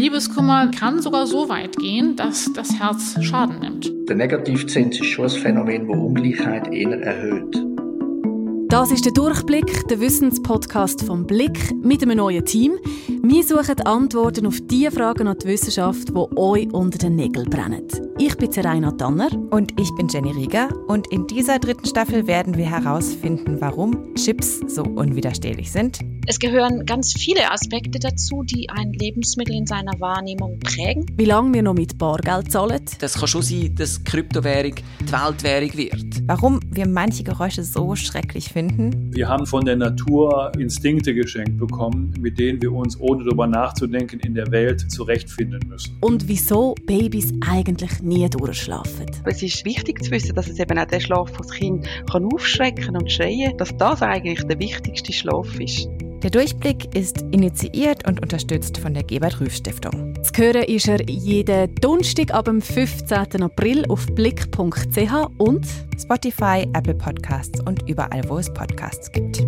Liebeskummer kann sogar so weit gehen, dass das Herz Schaden nimmt. Der Negativzins ist schon ein Phänomen, das Ungleichheit eher erhöht. Das ist der Durchblick, der Wissenspodcast vom Blick mit einem neuen Team. Wir suchen Antworten auf die Fragen an die Wissenschaft, die euch unter den Nägeln brennen. Ich bin Seraina Tanner. Und ich bin Jenny Rieger. Und in dieser dritten Staffel werden wir herausfinden, warum Chips so unwiderstehlich sind. Es gehören ganz viele Aspekte dazu, die ein Lebensmittel in seiner Wahrnehmung prägen. Wie lange wir noch mit Bargeld zahlen. Das kann schon sein, dass Kryptowährung die Weltwährung wird. Warum wir manche Geräusche so schrecklich finden. Wir haben von der Natur Instinkte geschenkt bekommen, mit denen wir uns, ohne darüber nachzudenken, in der Welt zurechtfinden müssen. Und wieso Babys eigentlich nie durchschlafen. Es ist wichtig zu wissen, dass es eben auch der Schlaf, das Kind kann aufschrecken und schreien, dass das eigentlich der wichtigste Schlaf ist. Der Durchblick ist initiiert und unterstützt von der Gebert Rüff Stiftung. Zu hören ist er jeden Donnerstag ab dem 15. April auf blick.ch und Spotify, Apple Podcasts und überall, wo es Podcasts gibt.